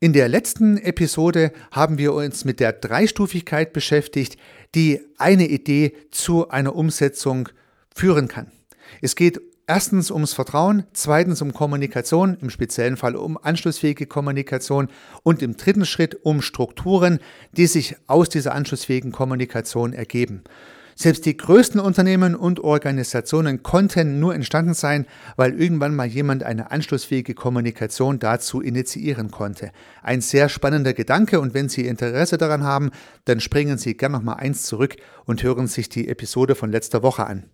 In der letzten Episode haben wir uns mit der Dreistufigkeit beschäftigt, die eine Idee zu einer Umsetzung führen kann. Es geht erstens ums Vertrauen, zweitens um Kommunikation, im speziellen Fall um anschlussfähige Kommunikation und im dritten Schritt um Strukturen, die sich aus dieser anschlussfähigen Kommunikation ergeben. Selbst die größten Unternehmen und Organisationen konnten nur entstanden sein, weil irgendwann mal jemand eine anschlussfähige Kommunikation dazu initiieren konnte. Ein sehr spannender Gedanke und wenn Sie Interesse daran haben, dann springen Sie gerne noch mal eins zurück und hören sich die Episode von letzter Woche an.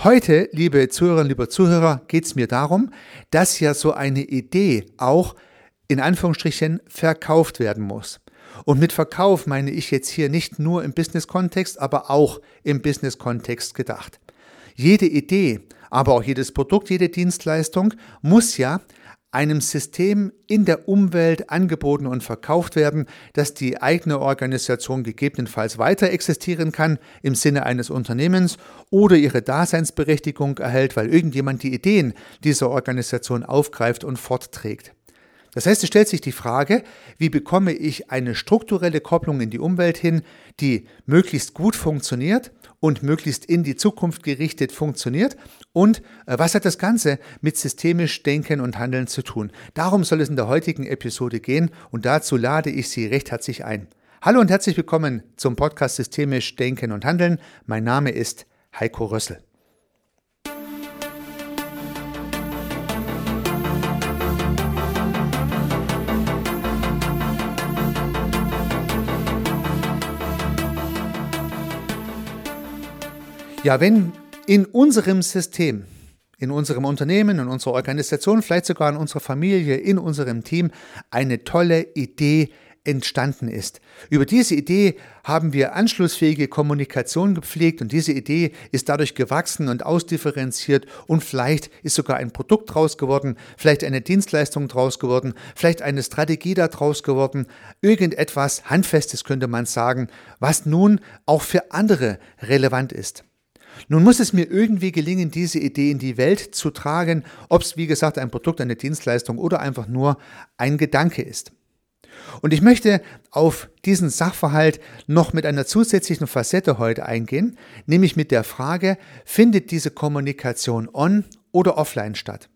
Heute, liebe Zuhörerinnen, lieber Zuhörer, geht es mir darum, dass ja so eine Idee auch in Anführungsstrichen verkauft werden muss. Und mit Verkauf meine ich jetzt hier nicht nur im Business-Kontext, aber auch im Business-Kontext gedacht. Jede Idee, aber auch jedes Produkt, jede Dienstleistung muss ja einem System in der Umwelt angeboten und verkauft werden, dass die eigene Organisation gegebenenfalls weiter existieren kann im Sinne eines Unternehmens oder ihre Daseinsberechtigung erhält, weil irgendjemand die Ideen dieser Organisation aufgreift und fortträgt. Das heißt, es stellt sich die Frage, wie bekomme ich eine strukturelle Kopplung in die Umwelt hin, die möglichst gut funktioniert und möglichst in die Zukunft gerichtet funktioniert und äh, was hat das Ganze mit systemisch Denken und Handeln zu tun? Darum soll es in der heutigen Episode gehen und dazu lade ich Sie recht herzlich ein. Hallo und herzlich willkommen zum Podcast Systemisch Denken und Handeln. Mein Name ist Heiko Rössel. Ja, wenn in unserem System, in unserem Unternehmen, in unserer Organisation, vielleicht sogar in unserer Familie, in unserem Team eine tolle Idee entstanden ist. Über diese Idee haben wir anschlussfähige Kommunikation gepflegt und diese Idee ist dadurch gewachsen und ausdifferenziert und vielleicht ist sogar ein Produkt draus geworden, vielleicht eine Dienstleistung draus geworden, vielleicht eine Strategie daraus geworden, irgendetwas Handfestes könnte man sagen, was nun auch für andere relevant ist. Nun muss es mir irgendwie gelingen, diese Idee in die Welt zu tragen, ob es wie gesagt ein Produkt, eine Dienstleistung oder einfach nur ein Gedanke ist. Und ich möchte auf diesen Sachverhalt noch mit einer zusätzlichen Facette heute eingehen, nämlich mit der Frage, findet diese Kommunikation on oder offline statt?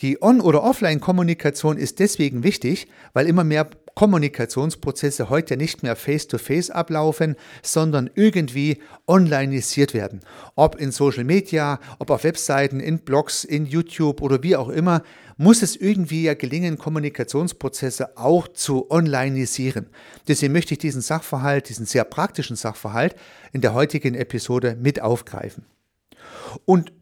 Die On- oder Offline-Kommunikation ist deswegen wichtig, weil immer mehr Kommunikationsprozesse heute nicht mehr face-to-face -face ablaufen, sondern irgendwie onlineisiert werden. Ob in Social Media, ob auf Webseiten, in Blogs, in YouTube oder wie auch immer, muss es irgendwie ja gelingen, Kommunikationsprozesse auch zu onlineisieren. Deswegen möchte ich diesen Sachverhalt, diesen sehr praktischen Sachverhalt in der heutigen Episode mit aufgreifen. Und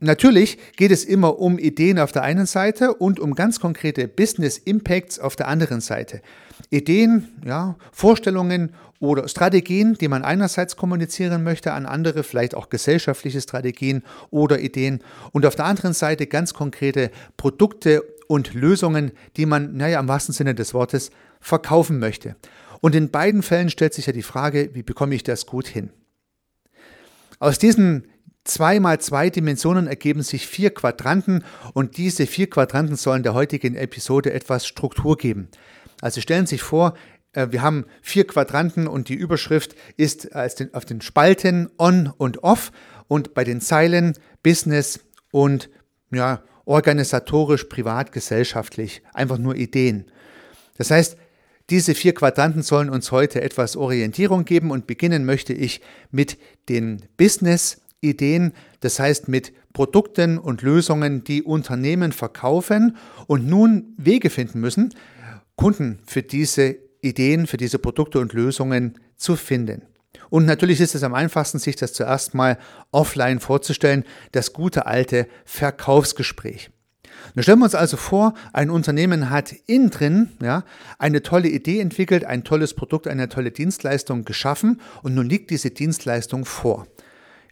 Natürlich geht es immer um Ideen auf der einen Seite und um ganz konkrete Business Impacts auf der anderen Seite. Ideen, ja, Vorstellungen oder Strategien, die man einerseits kommunizieren möchte an andere, vielleicht auch gesellschaftliche Strategien oder Ideen und auf der anderen Seite ganz konkrete Produkte und Lösungen, die man, naja, im wahrsten Sinne des Wortes verkaufen möchte. Und in beiden Fällen stellt sich ja die Frage, wie bekomme ich das gut hin? Aus diesen Zwei mal zwei Dimensionen ergeben sich vier Quadranten und diese vier Quadranten sollen der heutigen Episode etwas Struktur geben. Also stellen Sie sich vor, äh, wir haben vier Quadranten und die Überschrift ist auf den Spalten On und Off und bei den Zeilen Business und ja, organisatorisch, privat, gesellschaftlich, einfach nur Ideen. Das heißt, diese vier Quadranten sollen uns heute etwas Orientierung geben und beginnen möchte ich mit den Business, Ideen, das heißt mit Produkten und Lösungen, die Unternehmen verkaufen und nun Wege finden müssen, Kunden für diese Ideen, für diese Produkte und Lösungen zu finden. Und natürlich ist es am einfachsten, sich das zuerst mal offline vorzustellen, das gute alte Verkaufsgespräch. Nun stellen wir uns also vor, ein Unternehmen hat innen drin ja, eine tolle Idee entwickelt, ein tolles Produkt, eine tolle Dienstleistung geschaffen und nun liegt diese Dienstleistung vor.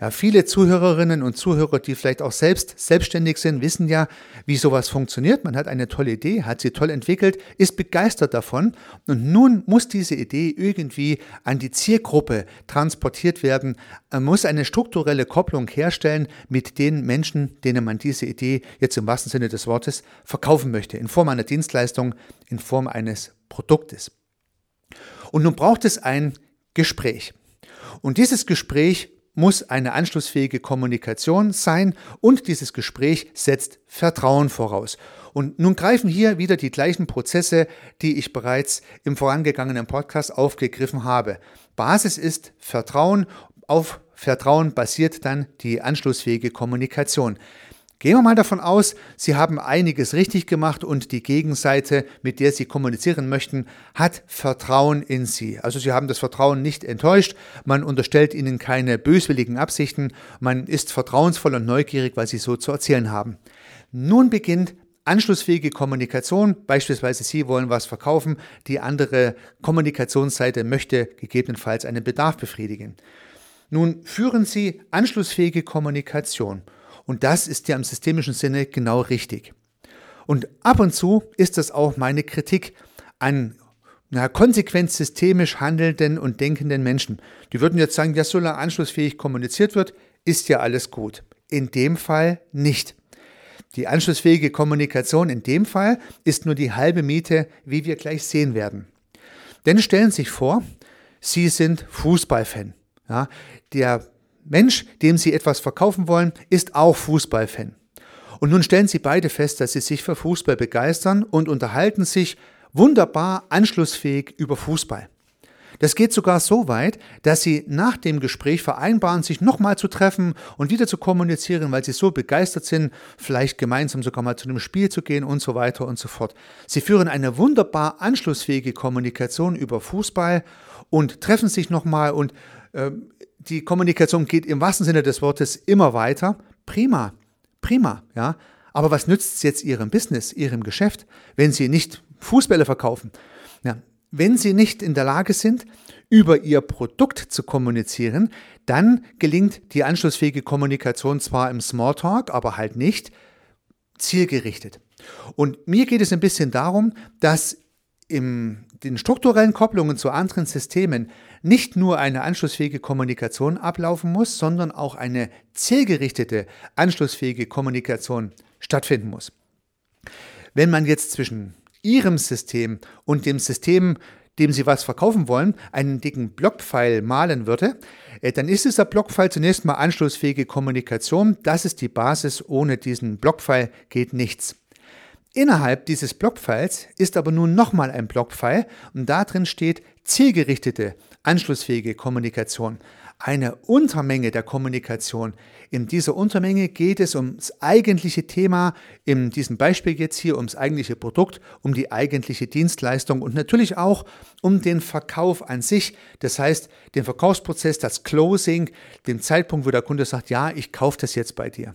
Ja, viele Zuhörerinnen und Zuhörer, die vielleicht auch selbst selbstständig sind, wissen ja, wie sowas funktioniert. Man hat eine tolle Idee, hat sie toll entwickelt, ist begeistert davon und nun muss diese Idee irgendwie an die Zielgruppe transportiert werden, man muss eine strukturelle Kopplung herstellen mit den Menschen, denen man diese Idee jetzt im wahrsten Sinne des Wortes verkaufen möchte, in Form einer Dienstleistung, in Form eines Produktes. Und nun braucht es ein Gespräch. Und dieses Gespräch muss eine anschlussfähige Kommunikation sein und dieses Gespräch setzt Vertrauen voraus. Und nun greifen hier wieder die gleichen Prozesse, die ich bereits im vorangegangenen Podcast aufgegriffen habe. Basis ist Vertrauen, auf Vertrauen basiert dann die anschlussfähige Kommunikation. Gehen wir mal davon aus, Sie haben einiges richtig gemacht und die Gegenseite, mit der Sie kommunizieren möchten, hat Vertrauen in Sie. Also Sie haben das Vertrauen nicht enttäuscht, man unterstellt Ihnen keine böswilligen Absichten, man ist vertrauensvoll und neugierig, was Sie so zu erzählen haben. Nun beginnt anschlussfähige Kommunikation, beispielsweise Sie wollen was verkaufen, die andere Kommunikationsseite möchte gegebenenfalls einen Bedarf befriedigen. Nun führen Sie anschlussfähige Kommunikation. Und das ist ja im systemischen Sinne genau richtig. Und ab und zu ist das auch meine Kritik an na, konsequent systemisch handelnden und denkenden Menschen. Die würden jetzt sagen, ja, solange anschlussfähig kommuniziert wird, ist ja alles gut. In dem Fall nicht. Die anschlussfähige Kommunikation in dem Fall ist nur die halbe Miete, wie wir gleich sehen werden. Denn stellen Sie sich vor, Sie sind Fußballfan. Ja, der Mensch, dem Sie etwas verkaufen wollen, ist auch Fußballfan. Und nun stellen Sie beide fest, dass Sie sich für Fußball begeistern und unterhalten sich wunderbar anschlussfähig über Fußball. Das geht sogar so weit, dass Sie nach dem Gespräch vereinbaren, sich nochmal zu treffen und wieder zu kommunizieren, weil Sie so begeistert sind, vielleicht gemeinsam sogar mal zu einem Spiel zu gehen und so weiter und so fort. Sie führen eine wunderbar anschlussfähige Kommunikation über Fußball und treffen sich nochmal und äh, die Kommunikation geht im wahrsten Sinne des Wortes immer weiter. Prima, prima, ja. Aber was nützt es jetzt Ihrem Business, Ihrem Geschäft, wenn Sie nicht Fußbälle verkaufen? Ja, wenn Sie nicht in der Lage sind, über Ihr Produkt zu kommunizieren, dann gelingt die anschlussfähige Kommunikation zwar im Smalltalk, aber halt nicht zielgerichtet. Und mir geht es ein bisschen darum, dass in den strukturellen Kopplungen zu anderen Systemen nicht nur eine anschlussfähige Kommunikation ablaufen muss, sondern auch eine zielgerichtete anschlussfähige Kommunikation stattfinden muss. Wenn man jetzt zwischen Ihrem System und dem System, dem Sie was verkaufen wollen, einen dicken Blockpfeil malen würde, äh, dann ist dieser Blockpfeil zunächst mal anschlussfähige Kommunikation. Das ist die Basis. Ohne diesen Blockpfeil geht nichts. Innerhalb dieses Blockpfeils ist aber nun nochmal ein Blockpfeil und da drin steht zielgerichtete, anschlussfähige Kommunikation. Eine Untermenge der Kommunikation. In dieser Untermenge geht es ums eigentliche Thema, in diesem Beispiel jetzt hier ums eigentliche Produkt, um die eigentliche Dienstleistung und natürlich auch um den Verkauf an sich. Das heißt, den Verkaufsprozess, das Closing, den Zeitpunkt, wo der Kunde sagt, ja, ich kaufe das jetzt bei dir.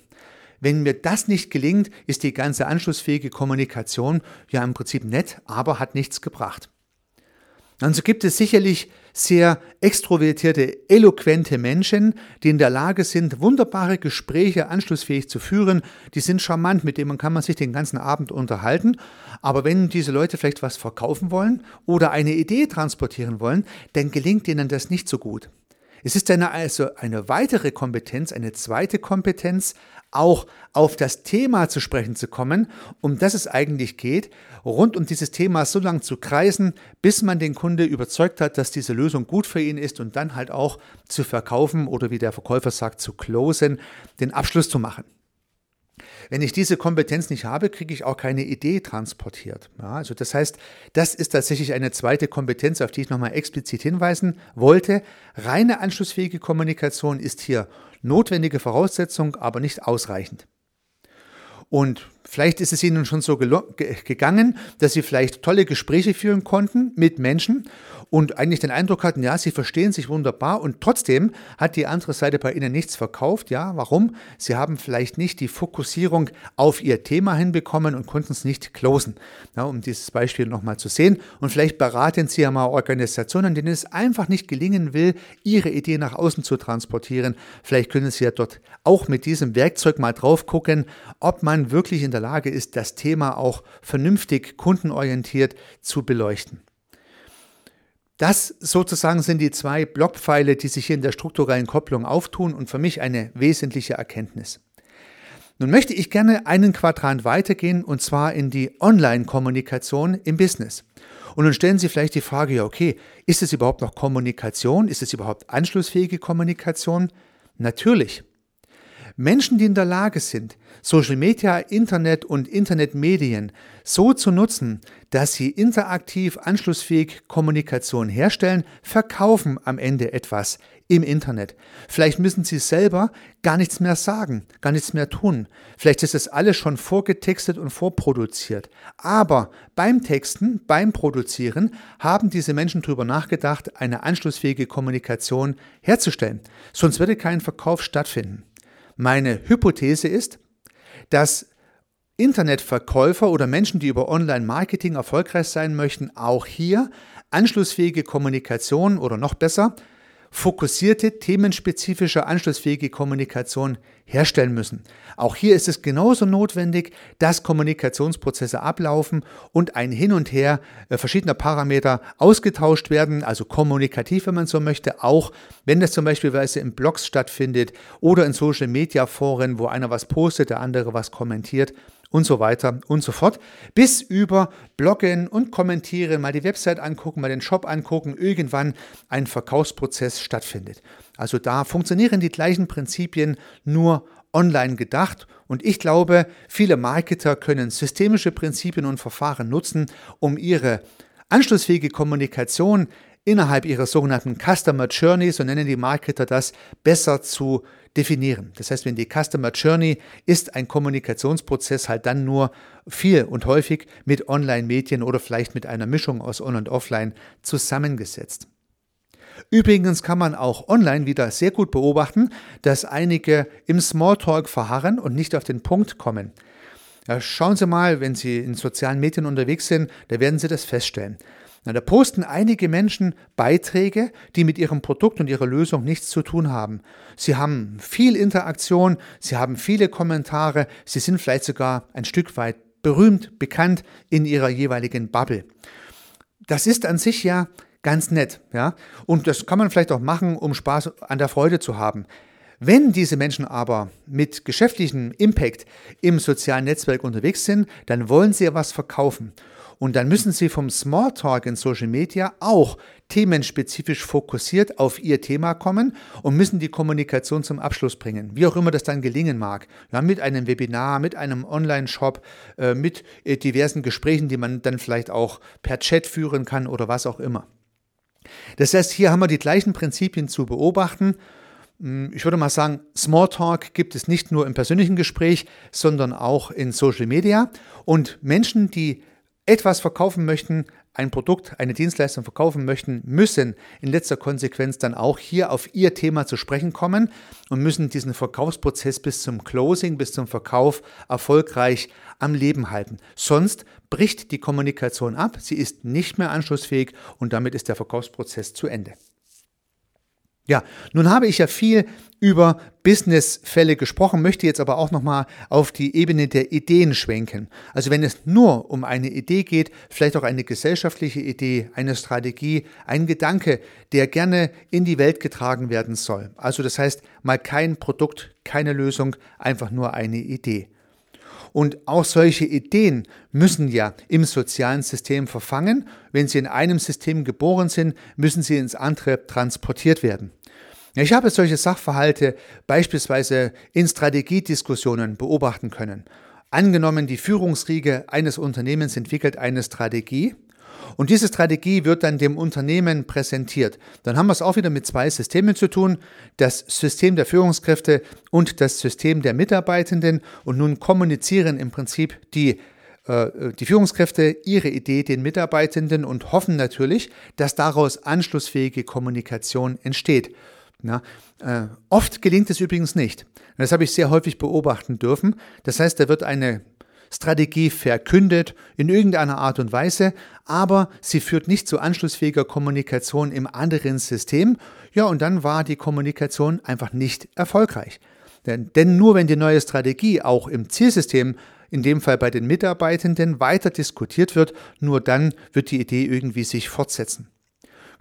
Wenn mir das nicht gelingt, ist die ganze anschlussfähige Kommunikation ja im Prinzip nett, aber hat nichts gebracht. Und so gibt es sicherlich sehr extrovertierte, eloquente Menschen, die in der Lage sind, wunderbare Gespräche anschlussfähig zu führen. Die sind charmant, mit denen kann man sich den ganzen Abend unterhalten. Aber wenn diese Leute vielleicht was verkaufen wollen oder eine Idee transportieren wollen, dann gelingt ihnen das nicht so gut. Es ist eine, also eine weitere Kompetenz, eine zweite Kompetenz, auch auf das Thema zu sprechen zu kommen, um das es eigentlich geht, rund um dieses Thema so lange zu kreisen, bis man den Kunde überzeugt hat, dass diese Lösung gut für ihn ist und dann halt auch zu verkaufen oder wie der Verkäufer sagt, zu closen, den Abschluss zu machen. Wenn ich diese Kompetenz nicht habe, kriege ich auch keine Idee transportiert. Ja, also das heißt, das ist tatsächlich eine zweite Kompetenz, auf die ich nochmal explizit hinweisen wollte. Reine anschlussfähige Kommunikation ist hier notwendige Voraussetzung, aber nicht ausreichend. Und Vielleicht ist es Ihnen schon so gegangen, dass Sie vielleicht tolle Gespräche führen konnten mit Menschen und eigentlich den Eindruck hatten, ja, Sie verstehen sich wunderbar und trotzdem hat die andere Seite bei Ihnen nichts verkauft. Ja, warum? Sie haben vielleicht nicht die Fokussierung auf Ihr Thema hinbekommen und konnten es nicht closen. Ja, um dieses Beispiel nochmal zu sehen. Und vielleicht beraten Sie ja mal Organisationen, denen es einfach nicht gelingen will, ihre Idee nach außen zu transportieren. Vielleicht können Sie ja dort auch mit diesem Werkzeug mal drauf gucken, ob man wirklich in der Lage ist, das Thema auch vernünftig kundenorientiert zu beleuchten. Das sozusagen sind die zwei Blockpfeile, die sich hier in der strukturellen Kopplung auftun und für mich eine wesentliche Erkenntnis. Nun möchte ich gerne einen Quadrant weitergehen und zwar in die Online-Kommunikation im Business. Und nun stellen Sie vielleicht die Frage, ja, okay, ist es überhaupt noch Kommunikation? Ist es überhaupt anschlussfähige Kommunikation? Natürlich. Menschen, die in der Lage sind, Social Media, Internet und Internetmedien so zu nutzen, dass sie interaktiv anschlussfähig Kommunikation herstellen, verkaufen am Ende etwas im Internet. Vielleicht müssen sie selber gar nichts mehr sagen, gar nichts mehr tun. Vielleicht ist es alles schon vorgetextet und vorproduziert. Aber beim Texten, beim Produzieren haben diese Menschen darüber nachgedacht, eine anschlussfähige Kommunikation herzustellen. Sonst würde kein Verkauf stattfinden. Meine Hypothese ist, dass Internetverkäufer oder Menschen, die über Online-Marketing erfolgreich sein möchten, auch hier anschlussfähige Kommunikation oder noch besser fokussierte, themenspezifische, anschlussfähige Kommunikation herstellen müssen. Auch hier ist es genauso notwendig, dass Kommunikationsprozesse ablaufen und ein Hin und Her äh, verschiedener Parameter ausgetauscht werden, also kommunikativ, wenn man so möchte, auch wenn das zum Beispiel in Blogs stattfindet oder in Social Media Foren, wo einer was postet, der andere was kommentiert und so weiter und so fort. Bis über Bloggen und Kommentieren, mal die Website angucken, mal den Shop angucken, irgendwann ein Verkaufsprozess stattfindet. Also da funktionieren die gleichen Prinzipien nur online gedacht und ich glaube, viele Marketer können systemische Prinzipien und Verfahren nutzen, um ihre anschlussfähige Kommunikation innerhalb ihrer sogenannten Customer Journey, so nennen die Marketer das, besser zu definieren. Das heißt, wenn die Customer Journey ist ein Kommunikationsprozess halt dann nur viel und häufig mit Online-Medien oder vielleicht mit einer Mischung aus On- und Offline zusammengesetzt. Übrigens kann man auch online wieder sehr gut beobachten, dass einige im Smalltalk verharren und nicht auf den Punkt kommen. Ja, schauen Sie mal, wenn Sie in sozialen Medien unterwegs sind, da werden Sie das feststellen. Na, da posten einige Menschen Beiträge, die mit ihrem Produkt und ihrer Lösung nichts zu tun haben. Sie haben viel Interaktion, sie haben viele Kommentare, sie sind vielleicht sogar ein Stück weit berühmt, bekannt in ihrer jeweiligen Bubble. Das ist an sich ja ganz nett, ja. Und das kann man vielleicht auch machen, um Spaß an der Freude zu haben. Wenn diese Menschen aber mit geschäftlichem Impact im sozialen Netzwerk unterwegs sind, dann wollen sie ja was verkaufen. Und dann müssen Sie vom Smalltalk in Social Media auch themenspezifisch fokussiert auf Ihr Thema kommen und müssen die Kommunikation zum Abschluss bringen. Wie auch immer das dann gelingen mag. Ja, mit einem Webinar, mit einem Online-Shop, äh, mit äh, diversen Gesprächen, die man dann vielleicht auch per Chat führen kann oder was auch immer. Das heißt, hier haben wir die gleichen Prinzipien zu beobachten. Hm, ich würde mal sagen, Smalltalk gibt es nicht nur im persönlichen Gespräch, sondern auch in Social Media. Und Menschen, die etwas verkaufen möchten, ein Produkt, eine Dienstleistung verkaufen möchten, müssen in letzter Konsequenz dann auch hier auf ihr Thema zu sprechen kommen und müssen diesen Verkaufsprozess bis zum Closing, bis zum Verkauf erfolgreich am Leben halten. Sonst bricht die Kommunikation ab, sie ist nicht mehr anschlussfähig und damit ist der Verkaufsprozess zu Ende. Ja, nun habe ich ja viel über Businessfälle gesprochen, möchte jetzt aber auch nochmal auf die Ebene der Ideen schwenken. Also wenn es nur um eine Idee geht, vielleicht auch eine gesellschaftliche Idee, eine Strategie, ein Gedanke, der gerne in die Welt getragen werden soll. Also das heißt mal kein Produkt, keine Lösung, einfach nur eine Idee. Und auch solche Ideen müssen ja im sozialen System verfangen. Wenn sie in einem System geboren sind, müssen sie ins andere transportiert werden. Ich habe solche Sachverhalte beispielsweise in Strategiediskussionen beobachten können. Angenommen, die Führungsriege eines Unternehmens entwickelt eine Strategie Und diese Strategie wird dann dem Unternehmen präsentiert. Dann haben wir es auch wieder mit zwei Systemen zu tun. Das System der Führungskräfte und das System der Mitarbeitenden. Und nun kommunizieren im Prinzip die äh, die Führungskräfte ihre Idee den Mitarbeitenden und hoffen natürlich, dass daraus anschlussfähige Kommunikation entsteht. Na, äh, oft gelingt es übrigens nicht. Das habe ich sehr häufig beobachten dürfen. Das heißt, da wird eine Strategie verkündet in irgendeiner Art und Weise, aber sie führt nicht zu anschlussfähiger Kommunikation im anderen System. Ja, und dann war die Kommunikation einfach nicht erfolgreich. Denn, denn nur wenn die neue Strategie auch im Zielsystem in dem Fall bei den Mitarbeitenden, weiter diskutiert wird, nur dann wird die Idee irgendwie sich fortsetzen.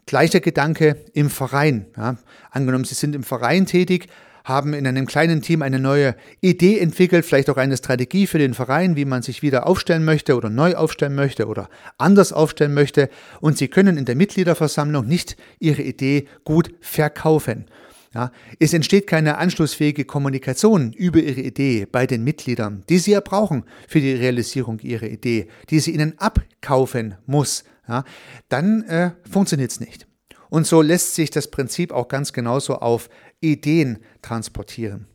Gleicher Gedanke im Verein. Ja. Angenommen, Sie sind im Verein tätig, haben in einem kleinen Team eine neue Idee entwickelt, vielleicht auch eine Strategie für den Verein, wie man sich wieder aufstellen möchte oder neu aufstellen möchte oder anders aufstellen möchte. Und Sie können in der Mitgliederversammlung nicht Ihre Idee gut verkaufen. Ja, es entsteht keine anschlussfähige Kommunikation über Ihre Idee bei den Mitgliedern, die Sie ja brauchen für die Realisierung Ihrer Idee, die sie Ihnen abkaufen muss. Ja, dann äh, funktioniert es nicht. Und so lässt sich das Prinzip auch ganz genauso auf Ideen transportieren.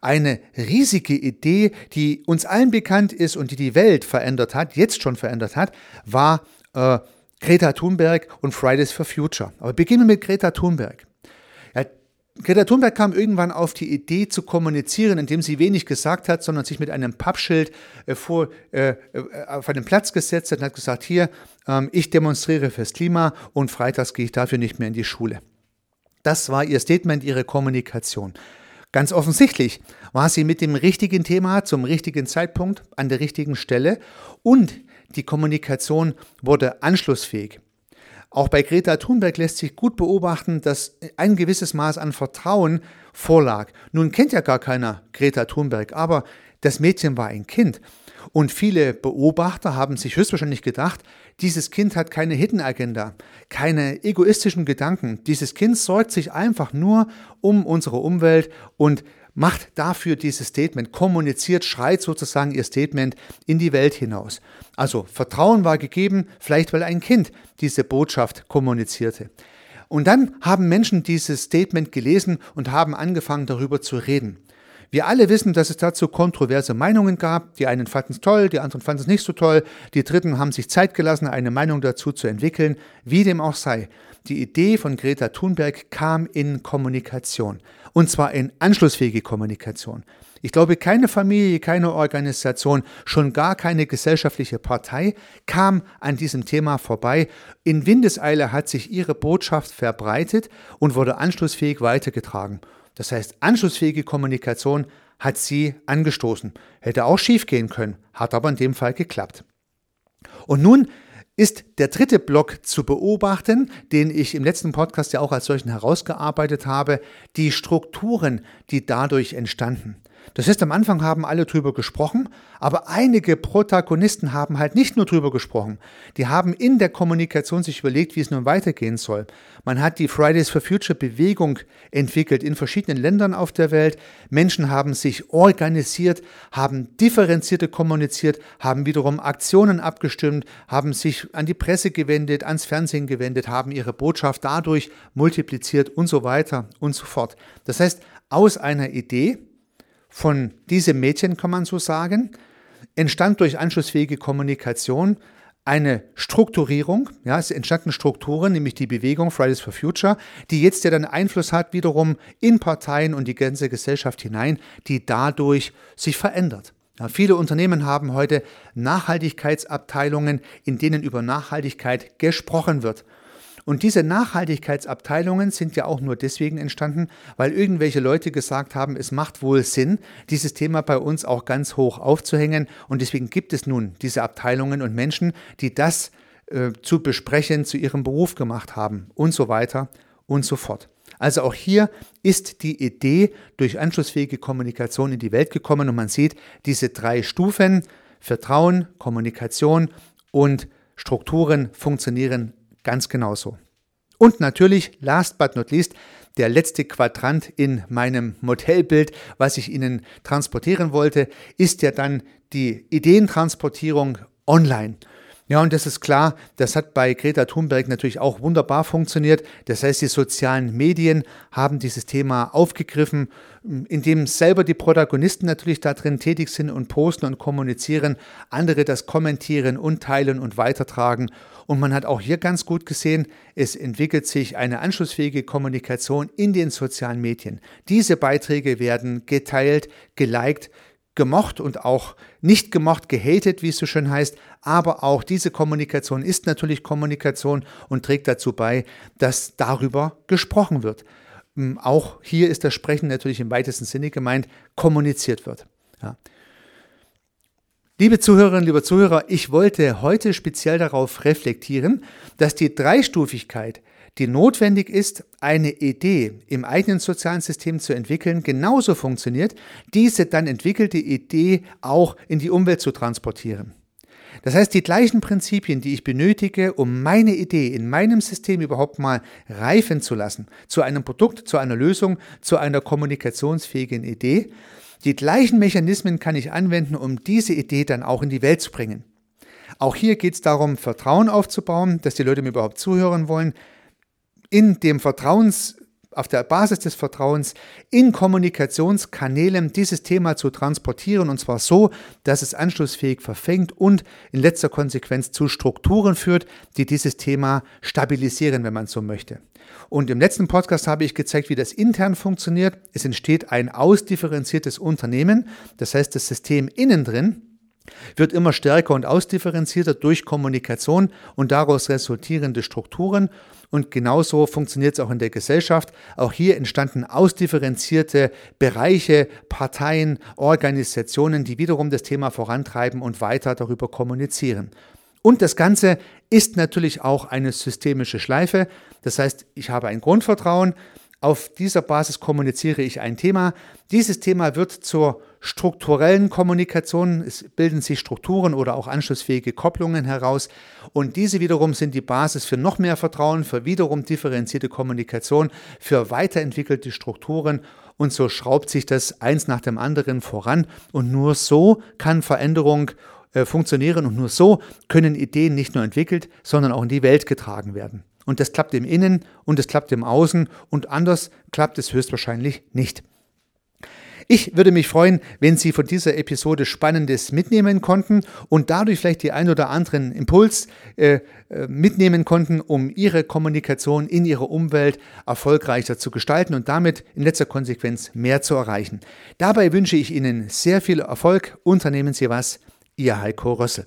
Eine riesige Idee, die uns allen bekannt ist und die die Welt verändert hat, jetzt schon verändert hat, war äh, Greta Thunberg und Fridays for Future. Aber beginnen wir mit Greta Thunberg. Greta Thunberg kam irgendwann auf die Idee zu kommunizieren, indem sie wenig gesagt hat, sondern sich mit einem Pappschild äh, vor, äh, äh, auf einen Platz gesetzt hat und hat gesagt, hier, ähm, ich demonstriere fürs Klima und freitags gehe ich dafür nicht mehr in die Schule. Das war ihr Statement, ihre Kommunikation. Ganz offensichtlich war sie mit dem richtigen Thema zum richtigen Zeitpunkt an der richtigen Stelle und die Kommunikation wurde anschlussfähig. Auch bei Greta Thunberg lässt sich gut beobachten, dass ein gewisses Maß an Vertrauen vorlag. Nun kennt ja gar keiner Greta Thunberg, aber das Mädchen war ein Kind. Und viele Beobachter haben sich höchstwahrscheinlich gedacht, dieses Kind hat keine Hidden Agenda, keine egoistischen Gedanken. Dieses Kind sorgt sich einfach nur um unsere Umwelt und macht dafür dieses Statement, kommuniziert, schreit sozusagen ihr Statement in die Welt hinaus. Also Vertrauen war gegeben, vielleicht weil ein Kind diese Botschaft kommunizierte. Und dann haben Menschen dieses Statement gelesen und haben angefangen darüber zu reden. Wir alle wissen, dass es dazu kontroverse Meinungen gab. Die einen fanden es toll, die anderen fanden es nicht so toll. Die Dritten haben sich Zeit gelassen, eine Meinung dazu zu entwickeln. Wie dem auch sei. Die Idee von Greta Thunberg kam in Kommunikation. Und zwar in anschlussfähige Kommunikation. Ich glaube, keine Familie, keine Organisation, schon gar keine gesellschaftliche Partei kam an diesem Thema vorbei. In Windeseile hat sich ihre Botschaft verbreitet und wurde anschlussfähig weitergetragen. Das heißt, anschlussfähige Kommunikation hat sie angestoßen. Hätte auch schief gehen können, hat aber in dem Fall geklappt. Und nun ist der dritte Block zu beobachten, den ich im letzten Podcast ja auch als solchen herausgearbeitet habe, die Strukturen, die dadurch entstanden. Das heißt, am Anfang haben alle drüber gesprochen, aber einige Protagonisten haben halt nicht nur drüber gesprochen. Die haben in der Kommunikation sich überlegt, wie es nun weitergehen soll. Man hat die Fridays for Future Bewegung entwickelt in verschiedenen Ländern auf der Welt. Menschen haben sich organisiert, haben differenzierte kommuniziert, haben wiederum Aktionen abgestimmt, haben sich an die Presse gewendet, ans Fernsehen gewendet, haben ihre Botschaft dadurch multipliziert und so weiter und so fort. Das heißt, aus einer Idee, von diesem Mädchen, kann man so sagen, entstand durch anschlussfähige Kommunikation eine Strukturierung, ja, es entstanden Strukturen, nämlich die Bewegung Fridays for Future, die jetzt ja dann Einfluss hat wiederum in Parteien und die ganze Gesellschaft hinein, die dadurch sich verändert. Ja, viele Unternehmen haben heute Nachhaltigkeitsabteilungen, in denen über Nachhaltigkeit gesprochen wird. Und diese Nachhaltigkeitsabteilungen sind ja auch nur deswegen entstanden, weil irgendwelche Leute gesagt haben, es macht wohl Sinn, dieses Thema bei uns auch ganz hoch aufzuhängen. Und deswegen gibt es nun diese Abteilungen und Menschen, die das äh, zu besprechen zu ihrem Beruf gemacht haben und so weiter und so fort. Also auch hier ist die Idee durch anschlussfähige Kommunikation in die Welt gekommen und man sieht diese drei Stufen, Vertrauen, Kommunikation und Strukturen funktionieren ganz genauso. Und natürlich, last but not least, der letzte Quadrant in meinem Modellbild, was ich Ihnen transportieren wollte, ist ja dann die Ideentransportierung online. Ja, und das ist klar, das hat bei Greta Thunberg natürlich auch wunderbar funktioniert. Das heißt, die sozialen Medien haben dieses Thema aufgegriffen, indem selber die Protagonisten natürlich da drin tätig sind und posten und kommunizieren, andere das kommentieren und teilen und weitertragen. Und man hat auch hier ganz gut gesehen, es entwickelt sich eine anschlussfähige Kommunikation in den sozialen Medien. Diese Beiträge werden geteilt, geliked, gemocht und auch nicht gemocht, gehatet, wie es so schön heißt. Aber auch diese Kommunikation ist natürlich Kommunikation und trägt dazu bei, dass darüber gesprochen wird. Hm, auch hier ist das Sprechen natürlich im weitesten Sinne gemeint, kommuniziert wird. Ja. Liebe Zuhörerinnen, lieber Zuhörer, ich wollte heute speziell darauf reflektieren, dass die Dreistufigkeit die notwendig ist, eine Idee im eigenen sozialen System zu entwickeln, genauso funktioniert, diese dann entwickelte Idee auch in die Umwelt zu transportieren. Das heißt, die gleichen Prinzipien, die ich benötige, um meine Idee in meinem System überhaupt mal reifen zu lassen, zu einem Produkt, zu einer Lösung, zu einer kommunikationsfähigen Idee, die gleichen Mechanismen kann ich anwenden, um diese Idee dann auch in die Welt zu bringen. Auch hier geht es darum, Vertrauen aufzubauen, dass die Leute mir überhaupt zuhören wollen, in dem Vertrauens, auf der Basis des Vertrauens in Kommunikationskanälen dieses Thema zu transportieren und zwar so, dass es anschlussfähig verfängt und in letzter Konsequenz zu Strukturen führt, die dieses Thema stabilisieren, wenn man so möchte. Und im letzten Podcast habe ich gezeigt, wie das intern funktioniert. Es entsteht ein ausdifferenziertes Unternehmen, das heißt das System innen drin wird immer stärker und ausdifferenzierter durch Kommunikation und daraus resultierende Strukturen. Und genauso funktioniert es auch in der Gesellschaft. Auch hier entstanden ausdifferenzierte Bereiche, Parteien, Organisationen, die wiederum das Thema vorantreiben und weiter darüber kommunizieren. Und das Ganze ist natürlich auch eine systemische Schleife. Das heißt, ich habe ein Grundvertrauen, auf dieser Basis kommuniziere ich ein Thema. Dieses Thema wird zur strukturellen Kommunikation. Es bilden sich Strukturen oder auch anschlussfähige Kopplungen heraus. Und diese wiederum sind die Basis für noch mehr Vertrauen, für wiederum differenzierte Kommunikation, für weiterentwickelte Strukturen. Und so schraubt sich das eins nach dem anderen voran. Und nur so kann Veränderung äh, funktionieren. Und nur so können Ideen nicht nur entwickelt, sondern auch in die Welt getragen werden. Und das klappt im Innen und es klappt im Außen und anders klappt es höchstwahrscheinlich nicht. Ich würde mich freuen, wenn Sie von dieser Episode Spannendes mitnehmen konnten und dadurch vielleicht die ein oder anderen Impuls äh, äh, mitnehmen konnten, um Ihre Kommunikation in Ihrer Umwelt erfolgreicher zu gestalten und damit in letzter Konsequenz mehr zu erreichen. Dabei wünsche ich Ihnen sehr viel Erfolg. Unternehmen Sie was. Ihr Heiko Rössel.